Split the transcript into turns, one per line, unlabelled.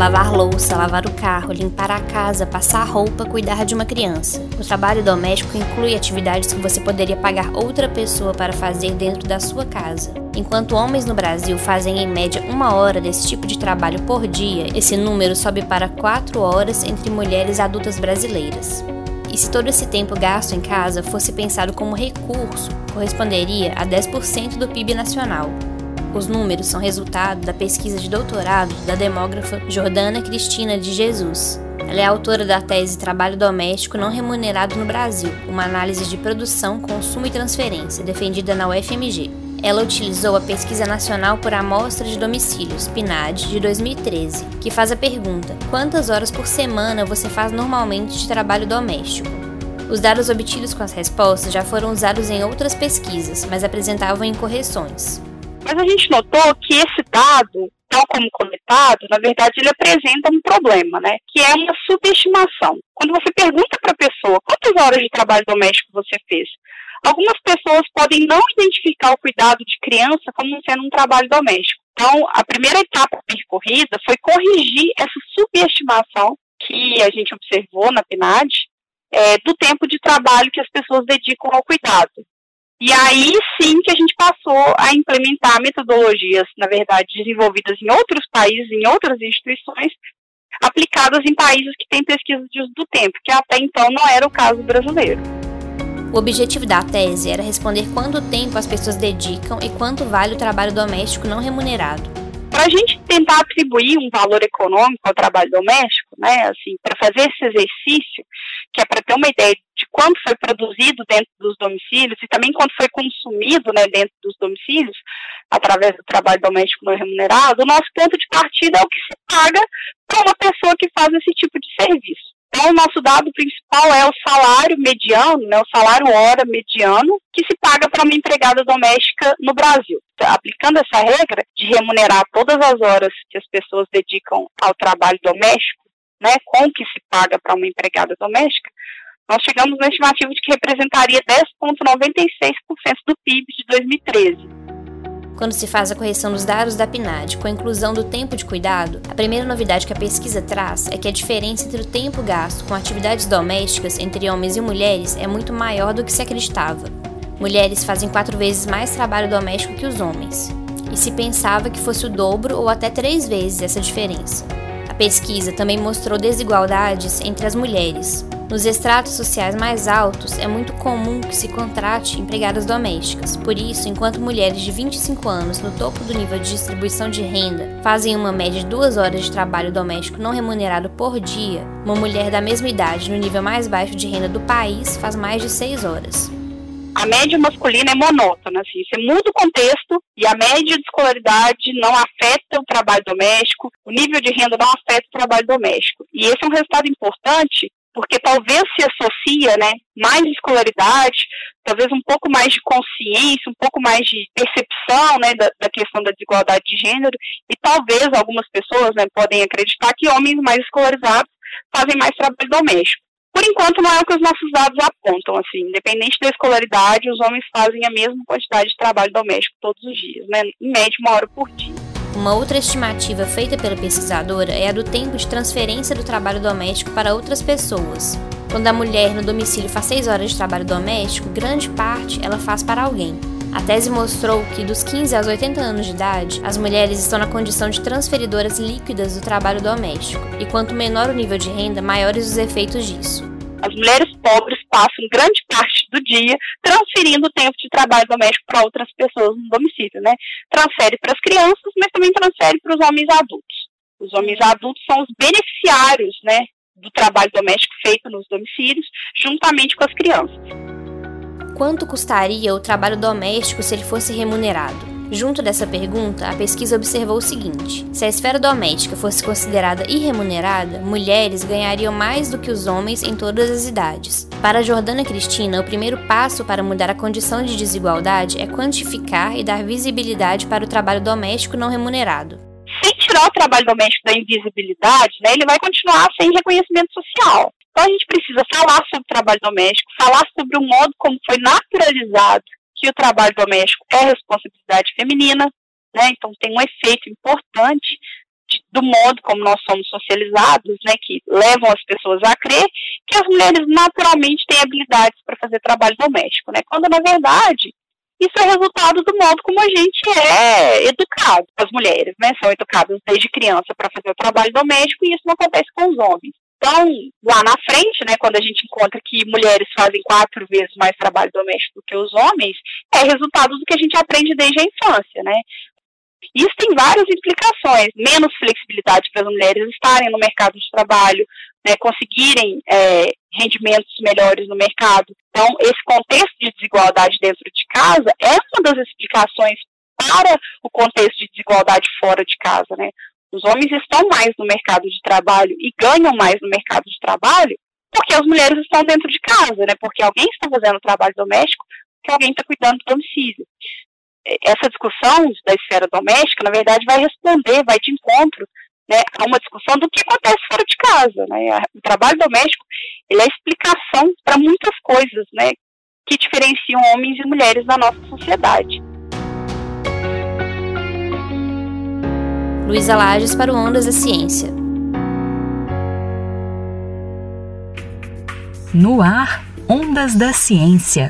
Lavar louça, lavar o carro, limpar a casa, passar roupa, cuidar de uma criança. O trabalho doméstico inclui atividades que você poderia pagar outra pessoa para fazer dentro da sua casa. Enquanto homens no Brasil fazem em média uma hora desse tipo de trabalho por dia, esse número sobe para quatro horas entre mulheres adultas brasileiras. E se todo esse tempo gasto em casa fosse pensado como recurso, corresponderia a 10% do PIB nacional. Os números são resultado da pesquisa de doutorado da demógrafa Jordana Cristina de Jesus. Ela é autora da tese Trabalho Doméstico Não Remunerado no Brasil, uma análise de produção, consumo e transferência, defendida na UFMG. Ela utilizou a Pesquisa Nacional por Amostra de Domicílios, PNAD, de 2013, que faz a pergunta: quantas horas por semana você faz normalmente de trabalho doméstico? Os dados obtidos com as respostas já foram usados em outras pesquisas, mas apresentavam incorreções.
Mas a gente notou que esse dado, tal como coletado, na verdade ele apresenta um problema, né? Que é uma subestimação. Quando você pergunta para a pessoa quantas horas de trabalho doméstico você fez, algumas pessoas podem não identificar o cuidado de criança como sendo um trabalho doméstico. Então, a primeira etapa percorrida foi corrigir essa subestimação que a gente observou na PNAD é, do tempo de trabalho que as pessoas dedicam ao cuidado. E aí sim que a gente passou a implementar metodologias, na verdade, desenvolvidas em outros países, em outras instituições, aplicadas em países que têm pesquisa de uso do tempo, que até então não era o caso brasileiro.
O objetivo da tese era responder quanto tempo as pessoas dedicam e quanto vale o trabalho doméstico não remunerado
para a gente tentar atribuir um valor econômico ao trabalho doméstico, né, assim, para fazer esse exercício, que é para ter uma ideia de quanto foi produzido dentro dos domicílios e também quanto foi consumido, né, dentro dos domicílios, através do trabalho doméstico não remunerado, o nosso ponto de partida é o que se paga para uma pessoa que faz esse tipo de serviço. Então, o nosso dado principal é o salário mediano, né, o salário hora mediano, que se paga para uma empregada doméstica no Brasil. Aplicando essa regra de remunerar todas as horas que as pessoas dedicam ao trabalho doméstico, né, com o que se paga para uma empregada doméstica, nós chegamos na estimativa de que representaria 10,96% do PIB de 2013.
Quando se faz a correção dos dados da PNAD com a inclusão do tempo de cuidado, a primeira novidade que a pesquisa traz é que a diferença entre o tempo gasto com atividades domésticas entre homens e mulheres é muito maior do que se acreditava. Mulheres fazem quatro vezes mais trabalho doméstico que os homens, e se pensava que fosse o dobro ou até três vezes essa diferença. A pesquisa também mostrou desigualdades entre as mulheres, nos estratos sociais mais altos, é muito comum que se contrate empregadas domésticas. Por isso, enquanto mulheres de 25 anos no topo do nível de distribuição de renda fazem uma média de duas horas de trabalho doméstico não remunerado por dia, uma mulher da mesma idade no nível mais baixo de renda do país faz mais de seis horas
a média masculina é monótona, assim, você muda o contexto e a média de escolaridade não afeta o trabalho doméstico, o nível de renda não afeta o trabalho doméstico. E esse é um resultado importante porque talvez se associa, né, mais escolaridade, talvez um pouco mais de consciência, um pouco mais de percepção, né, da, da questão da desigualdade de gênero, e talvez algumas pessoas, né, podem acreditar que homens mais escolarizados fazem mais trabalho doméstico. Por enquanto, não é o que os nossos dados apontam, assim, independente da escolaridade, os homens fazem a mesma quantidade de trabalho doméstico todos os dias, né, em média uma hora por dia.
Uma outra estimativa feita pela pesquisadora é a do tempo de transferência do trabalho doméstico para outras pessoas. Quando a mulher no domicílio faz 6 horas de trabalho doméstico, grande parte ela faz para alguém. A tese mostrou que dos 15 aos 80 anos de idade, as mulheres estão na condição de transferidoras líquidas do trabalho doméstico, e quanto menor o nível de renda, maiores os efeitos disso.
As mulheres pobres passam grande parte do dia transferindo o tempo de trabalho doméstico para outras pessoas no domicílio, né? Transfere para as crianças, mas também transfere para os homens adultos. Os homens adultos são os beneficiários, né, do trabalho doméstico feito nos domicílios, juntamente com as crianças.
Quanto custaria o trabalho doméstico se ele fosse remunerado? Junto dessa pergunta, a pesquisa observou o seguinte: se a esfera doméstica fosse considerada irremunerada, mulheres ganhariam mais do que os homens em todas as idades. Para Jordana Cristina, o primeiro passo para mudar a condição de desigualdade é quantificar e dar visibilidade para o trabalho doméstico não remunerado.
Sem tirar o trabalho doméstico da invisibilidade, né, ele vai continuar sem reconhecimento social. Então a gente precisa falar sobre o trabalho doméstico, falar sobre o modo como foi naturalizado que o trabalho doméstico é responsabilidade feminina, né? Então tem um efeito importante de, do modo como nós somos socializados, né? Que levam as pessoas a crer que as mulheres naturalmente têm habilidades para fazer trabalho doméstico, né? Quando na verdade isso é resultado do modo como a gente é educado. As mulheres, né, são educadas desde criança para fazer o trabalho doméstico e isso não acontece com os homens. Então, lá na frente, né, quando a gente encontra que mulheres fazem quatro vezes mais trabalho doméstico do que os homens, é resultado do que a gente aprende desde a infância, né? Isso tem várias implicações, menos flexibilidade para as mulheres estarem no mercado de trabalho, né, conseguirem é, rendimentos melhores no mercado. Então, esse contexto de desigualdade dentro de casa é uma das explicações para o contexto de desigualdade fora de casa, né? Os homens estão mais no mercado de trabalho e ganham mais no mercado de trabalho porque as mulheres estão dentro de casa, né? Porque alguém está fazendo trabalho doméstico, porque alguém está cuidando do domicílio. Essa discussão da esfera doméstica, na verdade, vai responder, vai de encontro né, a uma discussão do que acontece fora de casa. Né? O trabalho doméstico ele é explicação para muitas coisas né, que diferenciam homens e mulheres na nossa sociedade.
Luísa Lages para o Ondas da Ciência.
No ar, Ondas da Ciência.